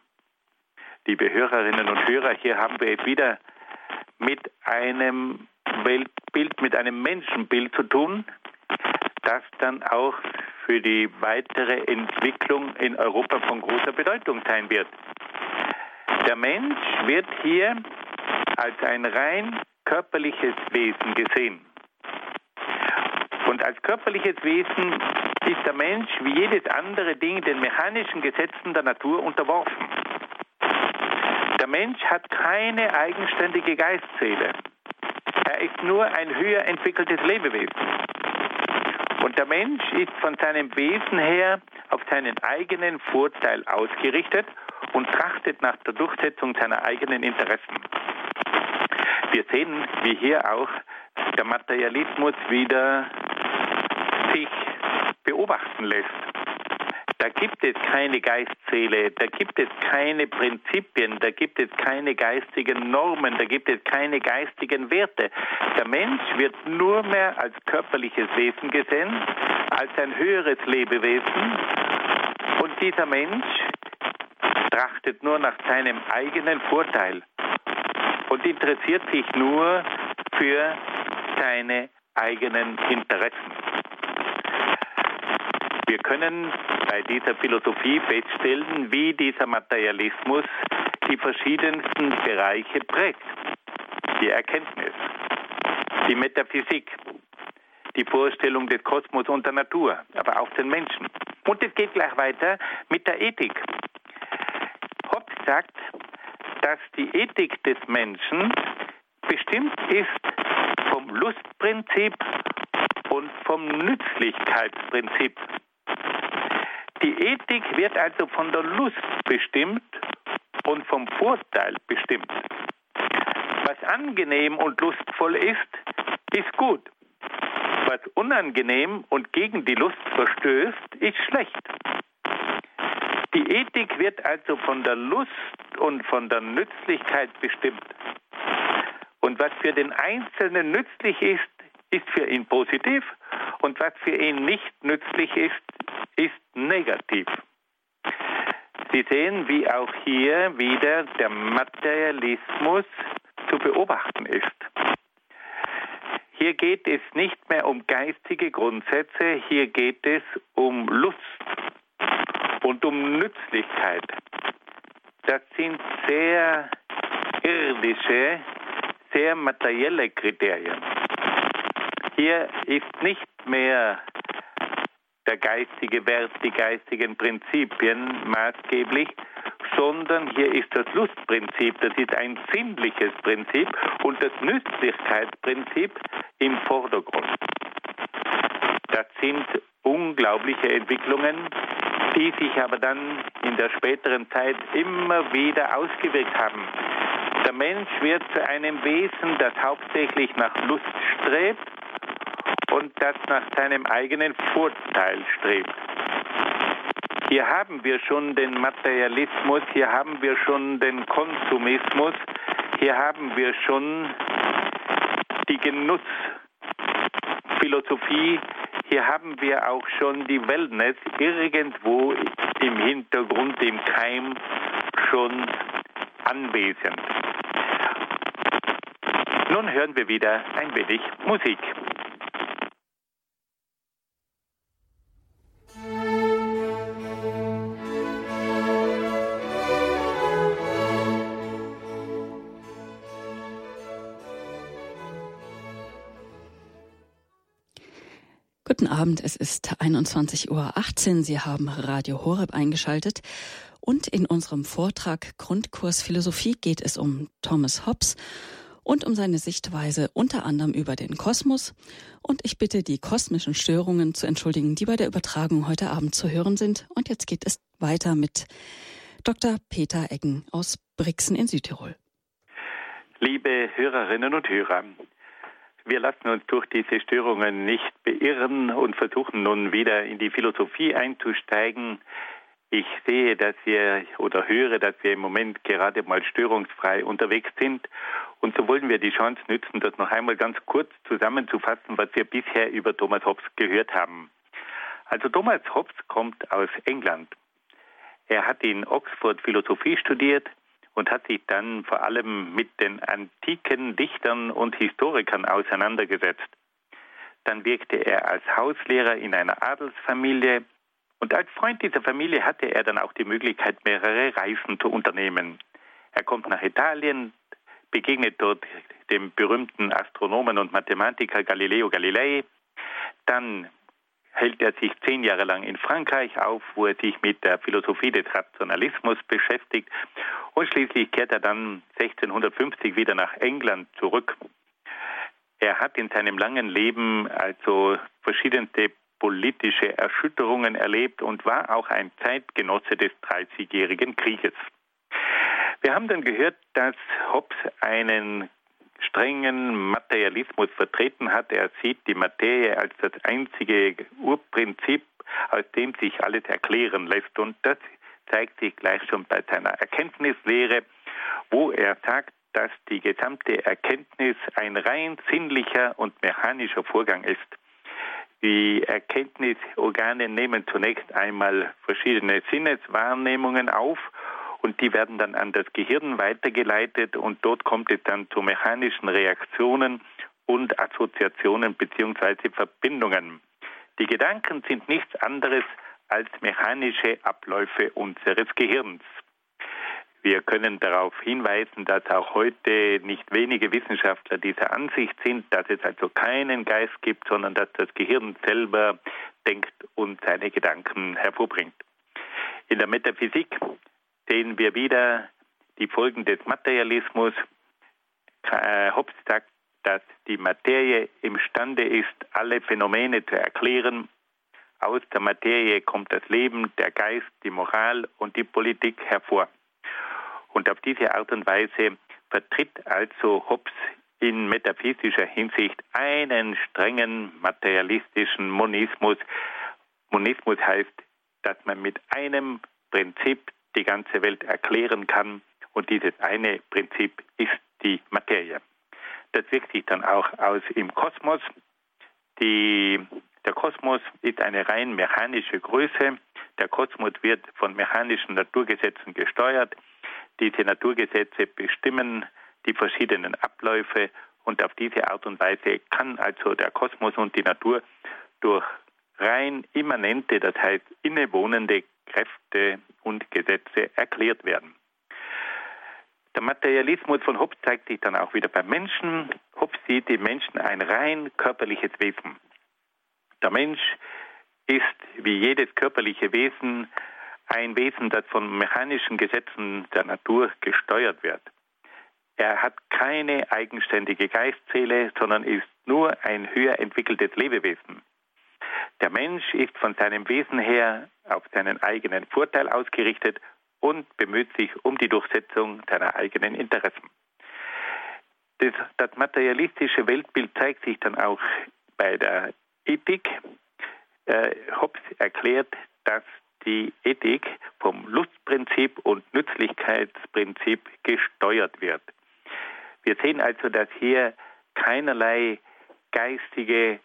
Liebe Hörerinnen und Hörer, hier haben wir wieder mit einem Weltbild, mit einem Menschenbild zu tun, das dann auch für die weitere Entwicklung in Europa von großer Bedeutung sein wird. Der Mensch wird hier als ein rein körperliches Wesen gesehen. Und als körperliches Wesen ist der Mensch wie jedes andere Ding den mechanischen Gesetzen der Natur unterworfen. Der Mensch hat keine eigenständige Geistseele. Er ist nur ein höher entwickeltes Lebewesen. Und der Mensch ist von seinem Wesen her auf seinen eigenen Vorteil ausgerichtet und trachtet nach der Durchsetzung seiner eigenen Interessen. Wir sehen, wie hier auch der Materialismus wieder sich beobachten lässt. Da gibt es keine Geistseele, da gibt es keine Prinzipien, da gibt es keine geistigen Normen, da gibt es keine geistigen Werte. Der Mensch wird nur mehr als körperliches Wesen gesehen, als ein höheres Lebewesen. Und dieser Mensch trachtet nur nach seinem eigenen Vorteil und interessiert sich nur für seine eigenen Interessen. Wir können bei dieser Philosophie feststellen, wie dieser Materialismus die verschiedensten Bereiche prägt. Die Erkenntnis, die Metaphysik, die Vorstellung des Kosmos und der Natur, aber auch den Menschen. Und es geht gleich weiter mit der Ethik. Hobbes sagt, dass die Ethik des Menschen bestimmt ist vom Lustprinzip und vom Nützlichkeitsprinzip. Die Ethik wird also von der Lust bestimmt und vom Vorteil bestimmt. Was angenehm und lustvoll ist, ist gut. Was unangenehm und gegen die Lust verstößt, ist schlecht. Die Ethik wird also von der Lust und von der Nützlichkeit bestimmt. Und was für den Einzelnen nützlich ist, ist für ihn positiv und was für ihn nicht nützlich ist, ist negativ. Sie sehen, wie auch hier wieder der Materialismus zu beobachten ist. Hier geht es nicht mehr um geistige Grundsätze, hier geht es um Lust und um Nützlichkeit. Das sind sehr irdische, sehr materielle Kriterien. Hier ist nicht mehr der geistige Wert, die geistigen Prinzipien maßgeblich, sondern hier ist das Lustprinzip, das ist ein sinnliches Prinzip und das Nützlichkeitsprinzip im Vordergrund. Das sind unglaubliche Entwicklungen, die sich aber dann in der späteren Zeit immer wieder ausgewirkt haben. Der Mensch wird zu einem Wesen, das hauptsächlich nach Lust strebt und das nach seinem eigenen Vorteil strebt. Hier haben wir schon den Materialismus, hier haben wir schon den Konsumismus, hier haben wir schon die Genussphilosophie, hier haben wir auch schon die Wellness irgendwo im Hintergrund, im Keim schon anwesend. Nun hören wir wieder ein wenig Musik. Abend, es ist 21.18 Uhr. Sie haben Radio Horeb eingeschaltet. Und in unserem Vortrag Grundkurs Philosophie geht es um Thomas Hobbes und um seine Sichtweise unter anderem über den Kosmos. Und ich bitte die kosmischen Störungen zu entschuldigen, die bei der Übertragung heute Abend zu hören sind. Und jetzt geht es weiter mit Dr. Peter Eggen aus Brixen in Südtirol. Liebe Hörerinnen und Hörer, wir lassen uns durch diese Störungen nicht beirren und versuchen nun wieder in die Philosophie einzusteigen. Ich sehe, dass wir oder höre, dass wir im Moment gerade mal störungsfrei unterwegs sind. Und so wollen wir die Chance nützen, das noch einmal ganz kurz zusammenzufassen, was wir bisher über Thomas Hobbes gehört haben. Also Thomas Hobbes kommt aus England. Er hat in Oxford Philosophie studiert, und hat sich dann vor allem mit den antiken Dichtern und Historikern auseinandergesetzt. Dann wirkte er als Hauslehrer in einer Adelsfamilie und als Freund dieser Familie hatte er dann auch die Möglichkeit, mehrere Reisen zu unternehmen. Er kommt nach Italien, begegnet dort dem berühmten Astronomen und Mathematiker Galileo Galilei. Dann hält er sich zehn Jahre lang in Frankreich auf, wo er sich mit der Philosophie des Rationalismus beschäftigt und schließlich kehrt er dann 1650 wieder nach England zurück. Er hat in seinem langen Leben also verschiedenste politische Erschütterungen erlebt und war auch ein Zeitgenosse des Dreißigjährigen Krieges. Wir haben dann gehört, dass Hobbes einen strengen Materialismus vertreten hat. Er sieht die Materie als das einzige Urprinzip, aus dem sich alles erklären lässt. Und das zeigt sich gleich schon bei seiner Erkenntnislehre, wo er sagt, dass die gesamte Erkenntnis ein rein sinnlicher und mechanischer Vorgang ist. Die Erkenntnisorgane nehmen zunächst einmal verschiedene Sinneswahrnehmungen auf und die werden dann an das Gehirn weitergeleitet und dort kommt es dann zu mechanischen Reaktionen und Assoziationen bzw. Verbindungen. Die Gedanken sind nichts anderes als mechanische Abläufe unseres Gehirns. Wir können darauf hinweisen, dass auch heute nicht wenige Wissenschaftler dieser Ansicht sind, dass es also keinen Geist gibt, sondern dass das Gehirn selber denkt und seine Gedanken hervorbringt. In der Metaphysik sehen wir wieder die Folgen des Materialismus. Äh, Hobbes sagt, dass die Materie imstande ist, alle Phänomene zu erklären. Aus der Materie kommt das Leben, der Geist, die Moral und die Politik hervor. Und auf diese Art und Weise vertritt also Hobbes in metaphysischer Hinsicht einen strengen materialistischen Monismus. Monismus heißt, dass man mit einem Prinzip die ganze Welt erklären kann. Und dieses eine Prinzip ist die Materie. Das wirkt sich dann auch aus im Kosmos. Die, der Kosmos ist eine rein mechanische Größe. Der Kosmos wird von mechanischen Naturgesetzen gesteuert. Diese Naturgesetze bestimmen die verschiedenen Abläufe und auf diese Art und Weise kann also der Kosmos und die Natur durch rein immanente, das heißt innewohnende Kräfte und Gesetze erklärt werden. Der Materialismus von Hobbes zeigt sich dann auch wieder beim Menschen. Hobbes sieht im Menschen ein rein körperliches Wesen. Der Mensch ist wie jedes körperliche Wesen ein Wesen, das von mechanischen Gesetzen der Natur gesteuert wird. Er hat keine eigenständige Geistseele, sondern ist nur ein höher entwickeltes Lebewesen. Der Mensch ist von seinem Wesen her auf seinen eigenen Vorteil ausgerichtet und bemüht sich um die Durchsetzung seiner eigenen Interessen. Das, das materialistische Weltbild zeigt sich dann auch bei der Ethik. Äh, Hobbes erklärt, dass die Ethik vom Lustprinzip und Nützlichkeitsprinzip gesteuert wird. Wir sehen also, dass hier keinerlei geistige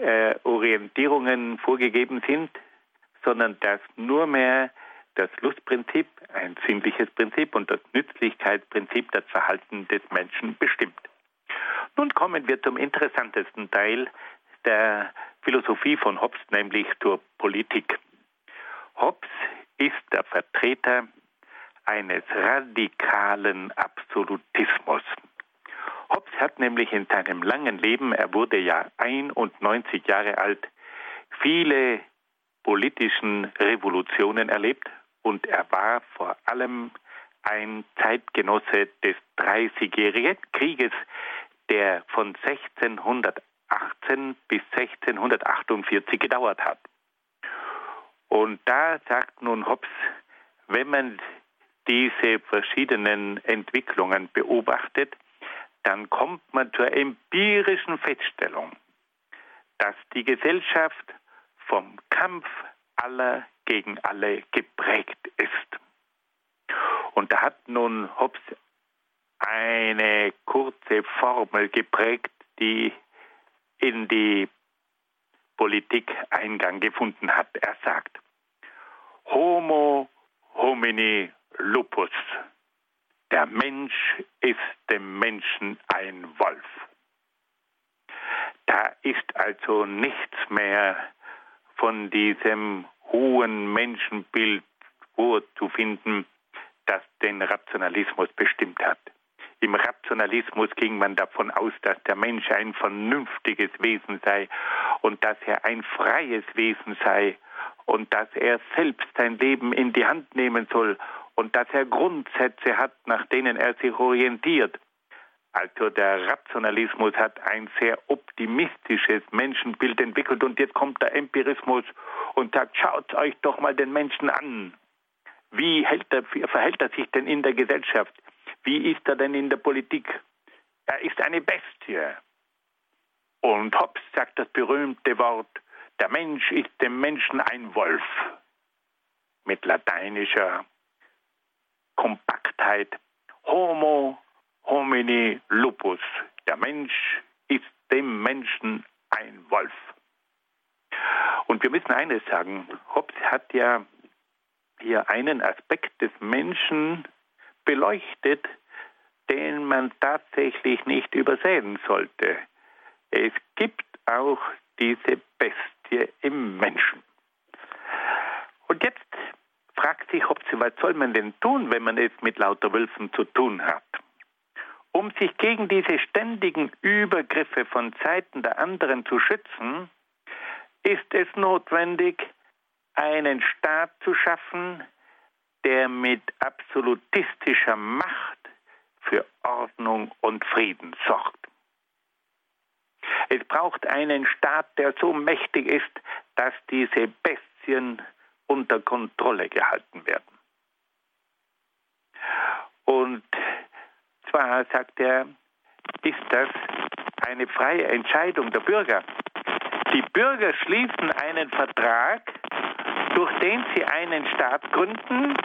äh, Orientierungen vorgegeben sind, sondern dass nur mehr das Lustprinzip, ein sinnliches Prinzip und das Nützlichkeitsprinzip das Verhalten des Menschen bestimmt. Nun kommen wir zum interessantesten Teil der Philosophie von Hobbes, nämlich zur Politik. Hobbes ist der Vertreter eines radikalen Absolutismus. Hobbes hat nämlich in seinem langen Leben, er wurde ja 91 Jahre alt, viele politischen Revolutionen erlebt und er war vor allem ein Zeitgenosse des Dreißigjährigen Krieges, der von 1618 bis 1648 gedauert hat. Und da sagt nun Hobbes, wenn man diese verschiedenen Entwicklungen beobachtet, dann kommt man zur empirischen Feststellung, dass die Gesellschaft vom Kampf aller gegen alle geprägt ist. Und da hat nun Hobbes eine kurze Formel geprägt, die in die Politik Eingang gefunden hat. Er sagt, Homo homini lupus. Der Mensch ist dem Menschen ein Wolf. Da ist also nichts mehr von diesem hohen Menschenbild vorzufinden, das den Rationalismus bestimmt hat. Im Rationalismus ging man davon aus, dass der Mensch ein vernünftiges Wesen sei und dass er ein freies Wesen sei und dass er selbst sein Leben in die Hand nehmen soll und dass er Grundsätze hat, nach denen er sich orientiert. Also der Rationalismus hat ein sehr optimistisches Menschenbild entwickelt und jetzt kommt der Empirismus und sagt, schaut euch doch mal den Menschen an. Wie er, verhält er sich denn in der Gesellschaft? Wie ist er denn in der Politik? Er ist eine Bestie. Und Hobbes sagt das berühmte Wort, der Mensch ist dem Menschen ein Wolf. Mit lateinischer Kompaktheit. Homo homini lupus. Der Mensch ist dem Menschen ein Wolf. Und wir müssen eines sagen, Hobbes hat ja hier einen Aspekt des Menschen beleuchtet, den man tatsächlich nicht übersehen sollte. Es gibt auch diese Bestie im Menschen. Und jetzt fragt sich, ob sie, was soll man denn tun, wenn man es mit lauter Wölfen zu tun hat? Um sich gegen diese ständigen Übergriffe von Seiten der anderen zu schützen, ist es notwendig, einen Staat zu schaffen, der mit absolutistischer Macht für Ordnung und Frieden sorgt. Es braucht einen Staat, der so mächtig ist, dass diese Bestien unter Kontrolle gehalten werden. Und zwar, sagt er, ist das eine freie Entscheidung der Bürger. Die Bürger schließen einen Vertrag, durch den sie einen Staat gründen,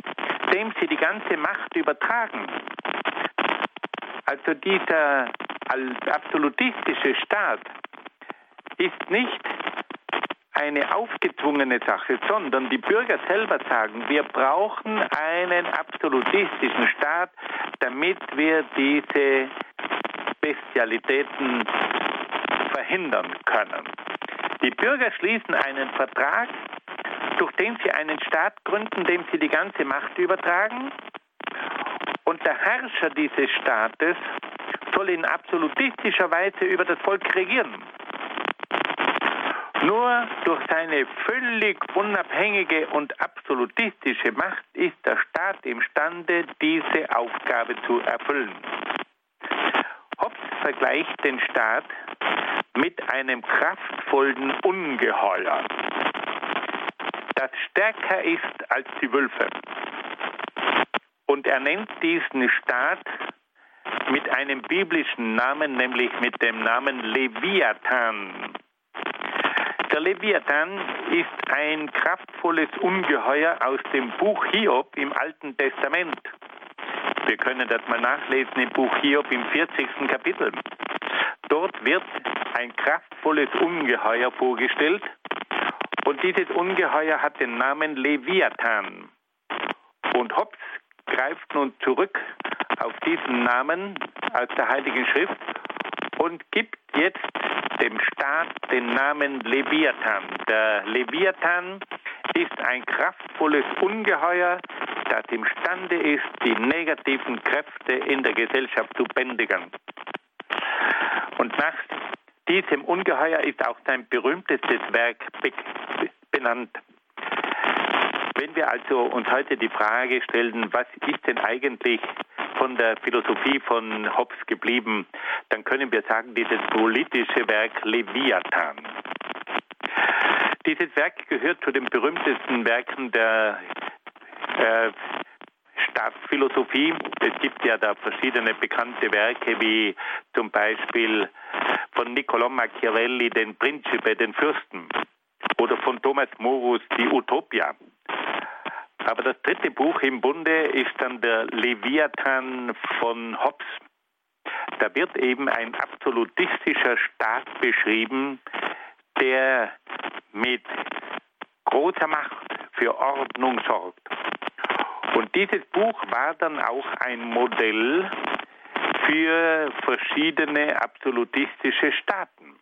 dem sie die ganze Macht übertragen. Also dieser absolutistische Staat ist nicht eine aufgezwungene Sache, sondern die Bürger selber sagen, wir brauchen einen absolutistischen Staat, damit wir diese Bestialitäten verhindern können. Die Bürger schließen einen Vertrag, durch den sie einen Staat gründen, dem sie die ganze Macht übertragen. Und der Herrscher dieses Staates soll in absolutistischer Weise über das Volk regieren. Nur durch seine völlig unabhängige und absolutistische Macht ist der Staat imstande, diese Aufgabe zu erfüllen. Hobbes vergleicht den Staat mit einem kraftvollen Ungeheuer, das stärker ist als die Wölfe. Und er nennt diesen Staat mit einem biblischen Namen, nämlich mit dem Namen Leviathan. Der Leviathan ist ein kraftvolles Ungeheuer aus dem Buch Hiob im Alten Testament. Wir können das mal nachlesen im Buch Hiob im 40. Kapitel. Dort wird ein kraftvolles Ungeheuer vorgestellt und dieses Ungeheuer hat den Namen Leviathan. Und Hobbes greift nun zurück auf diesen Namen aus der Heiligen Schrift und gibt jetzt dem Staat den Namen Leviathan. Der Leviathan ist ein kraftvolles Ungeheuer, das imstande ist, die negativen Kräfte in der Gesellschaft zu bändigen. Und nach diesem Ungeheuer ist auch sein berühmtestes Werk benannt. Wenn wir also uns heute die Frage stellen, was ist denn eigentlich von der Philosophie von Hobbes geblieben, dann können wir sagen, dieses politische Werk Leviathan. Dieses Werk gehört zu den berühmtesten Werken der äh, Staatsphilosophie. Es gibt ja da verschiedene bekannte Werke, wie zum Beispiel von Niccolò Machiavelli, den Principe, den Fürsten, oder von Thomas Morus, die Utopia. Aber das dritte Buch im Bunde ist dann der Leviathan von Hobbes. Da wird eben ein absolutistischer Staat beschrieben, der mit großer Macht für Ordnung sorgt. Und dieses Buch war dann auch ein Modell für verschiedene absolutistische Staaten.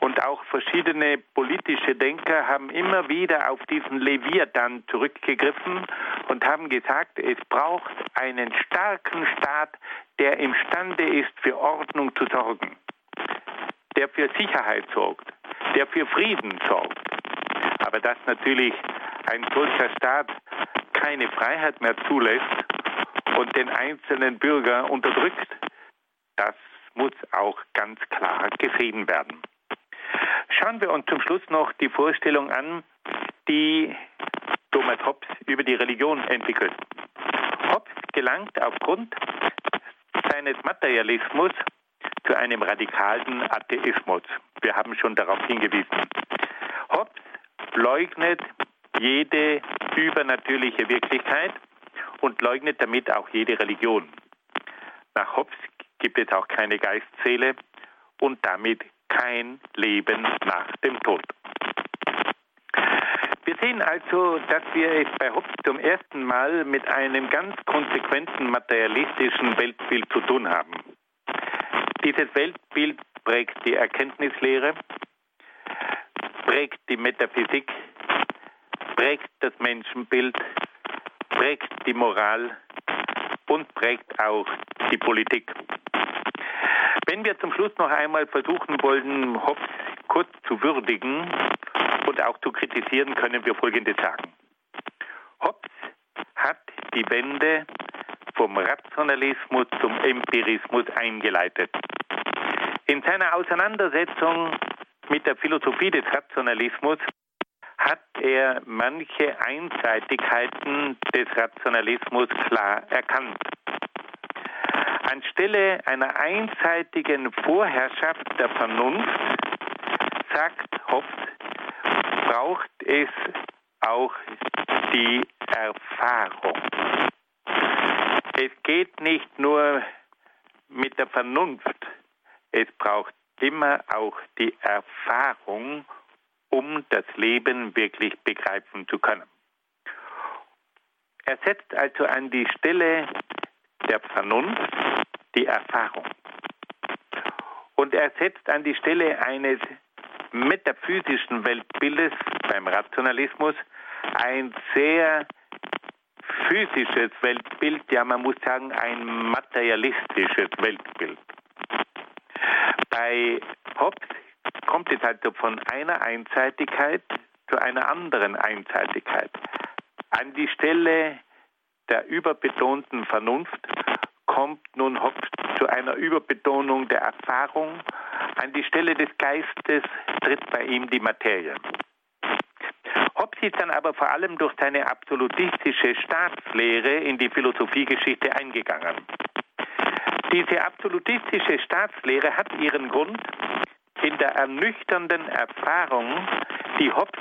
Und auch verschiedene politische Denker haben immer wieder auf diesen Leviathan zurückgegriffen und haben gesagt, es braucht einen starken Staat, der imstande ist, für Ordnung zu sorgen, der für Sicherheit sorgt, der für Frieden sorgt. Aber dass natürlich ein solcher Staat keine Freiheit mehr zulässt und den einzelnen Bürger unterdrückt, das muss auch ganz klar gesehen werden. Schauen wir uns zum Schluss noch die Vorstellung an, die Thomas Hobbes über die Religion entwickelt. Hobbes gelangt aufgrund seines Materialismus zu einem radikalen Atheismus. Wir haben schon darauf hingewiesen. Hobbes leugnet jede übernatürliche Wirklichkeit und leugnet damit auch jede Religion. Nach Hobbes gibt es auch keine Geistseele und damit kein Leben nach dem Tod. Wir sehen also, dass wir es bei Hobbes zum ersten Mal mit einem ganz konsequenten materialistischen Weltbild zu tun haben. Dieses Weltbild prägt die Erkenntnislehre, prägt die Metaphysik, prägt das Menschenbild, prägt die Moral und prägt auch die Politik. Wenn wir zum Schluss noch einmal versuchen wollen, Hobbes kurz zu würdigen und auch zu kritisieren, können wir Folgendes sagen. Hobbes hat die Wende vom Rationalismus zum Empirismus eingeleitet. In seiner Auseinandersetzung mit der Philosophie des Rationalismus hat er manche Einseitigkeiten des Rationalismus klar erkannt. Anstelle einer einseitigen Vorherrschaft der Vernunft, sagt Hobbes, braucht es auch die Erfahrung. Es geht nicht nur mit der Vernunft, es braucht immer auch die Erfahrung, um das Leben wirklich begreifen zu können. Er setzt also an die Stelle der Vernunft die Erfahrung. Und er setzt an die Stelle eines metaphysischen Weltbildes beim Rationalismus ein sehr physisches Weltbild, ja man muss sagen ein materialistisches Weltbild. Bei Hobbes kommt es also von einer Einseitigkeit zu einer anderen Einseitigkeit. An die Stelle der überbetonten Vernunft kommt nun Hobbes zu einer Überbetonung der Erfahrung. An die Stelle des Geistes tritt bei ihm die Materie. Hobbes ist dann aber vor allem durch seine absolutistische Staatslehre in die Philosophiegeschichte eingegangen. Diese absolutistische Staatslehre hat ihren Grund in der ernüchternden Erfahrung, die Hobbes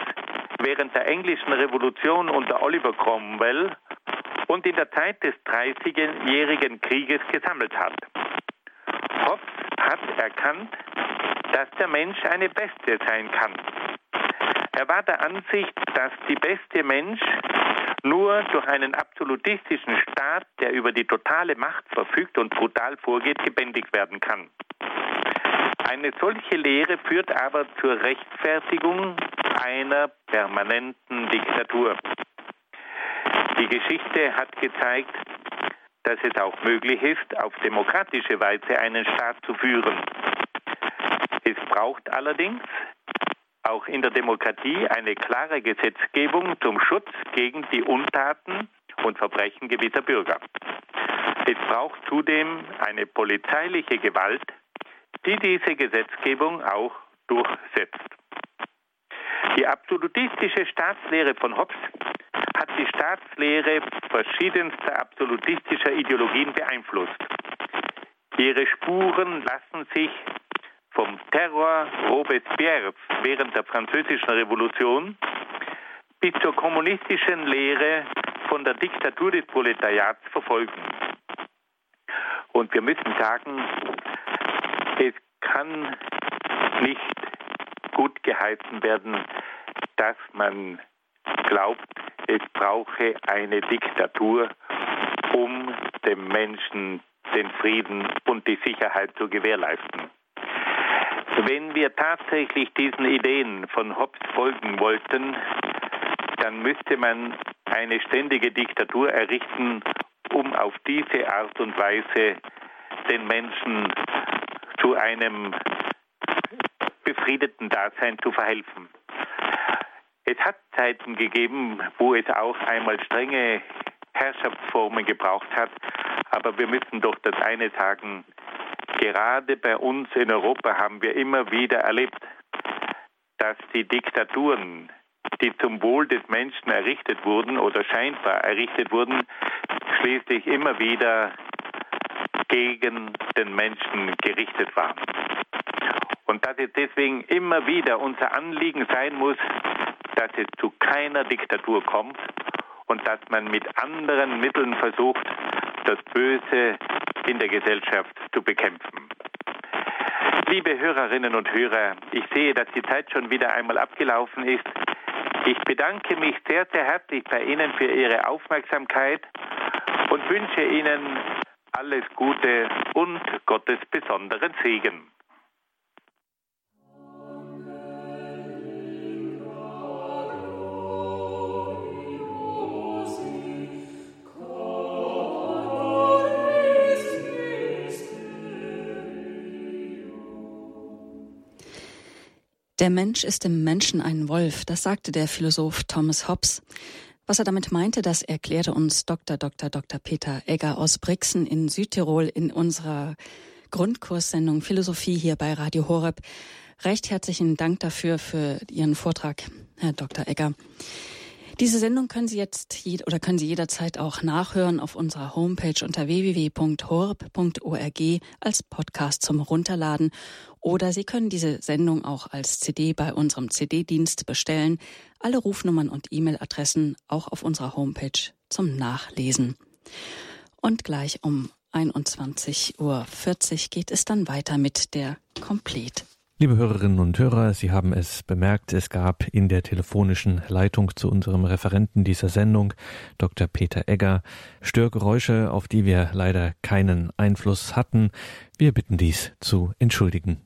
während der englischen Revolution unter Oliver Cromwell und in der Zeit des Dreißigjährigen Krieges gesammelt hat. Hobbes hat erkannt, dass der Mensch eine Bestie sein kann. Er war der Ansicht, dass die beste Mensch nur durch einen absolutistischen Staat, der über die totale Macht verfügt und brutal vorgeht, gebändigt werden kann. Eine solche Lehre führt aber zur Rechtfertigung einer permanenten Diktatur. Die Geschichte hat gezeigt, dass es auch möglich ist, auf demokratische Weise einen Staat zu führen. Es braucht allerdings auch in der Demokratie eine klare Gesetzgebung zum Schutz gegen die Untaten und Verbrechen gewisser Bürger. Es braucht zudem eine polizeiliche Gewalt, die diese Gesetzgebung auch durchsetzt. Die absolutistische Staatslehre von Hobbes hat die Staatslehre verschiedenster absolutistischer Ideologien beeinflusst. Ihre Spuren lassen sich vom Terror Robespierres während der Französischen Revolution bis zur kommunistischen Lehre von der Diktatur des Proletariats verfolgen. Und wir müssen sagen, es kann nicht gut geheißen werden, dass man glaubt, es brauche eine Diktatur, um dem Menschen den Frieden und die Sicherheit zu gewährleisten. Wenn wir tatsächlich diesen Ideen von Hobbes folgen wollten, dann müsste man eine ständige Diktatur errichten, um auf diese Art und Weise den Menschen zu einem befriedeten Dasein zu verhelfen. Es hat Zeiten gegeben, wo es auch einmal strenge Herrschaftsformen gebraucht hat, aber wir müssen doch das eine sagen, Gerade bei uns in Europa haben wir immer wieder erlebt, dass die Diktaturen, die zum Wohl des Menschen errichtet wurden oder scheinbar errichtet wurden, schließlich immer wieder gegen den Menschen gerichtet waren. Und dass es deswegen immer wieder unser Anliegen sein muss, dass es zu keiner Diktatur kommt und dass man mit anderen Mitteln versucht, das Böse in der Gesellschaft zu bekämpfen. Liebe Hörerinnen und Hörer, ich sehe, dass die Zeit schon wieder einmal abgelaufen ist. Ich bedanke mich sehr, sehr herzlich bei Ihnen für Ihre Aufmerksamkeit und wünsche Ihnen alles Gute und Gottes besonderen Segen. Der Mensch ist im Menschen ein Wolf, das sagte der Philosoph Thomas Hobbes. Was er damit meinte, das erklärte uns Dr. Dr. Dr. Peter Egger aus Brixen in Südtirol in unserer Grundkurssendung Philosophie hier bei Radio Horeb. Recht herzlichen Dank dafür für Ihren Vortrag, Herr Dr. Egger. Diese Sendung können Sie jetzt oder können Sie jederzeit auch nachhören auf unserer Homepage unter www.horb.org als Podcast zum Runterladen oder Sie können diese Sendung auch als CD bei unserem CD-Dienst bestellen. Alle Rufnummern und E-Mail-Adressen auch auf unserer Homepage zum Nachlesen. Und gleich um 21.40 Uhr geht es dann weiter mit der Komplett. Liebe Hörerinnen und Hörer, Sie haben es bemerkt, es gab in der telefonischen Leitung zu unserem Referenten dieser Sendung, Dr. Peter Egger, Störgeräusche, auf die wir leider keinen Einfluss hatten. Wir bitten dies zu entschuldigen.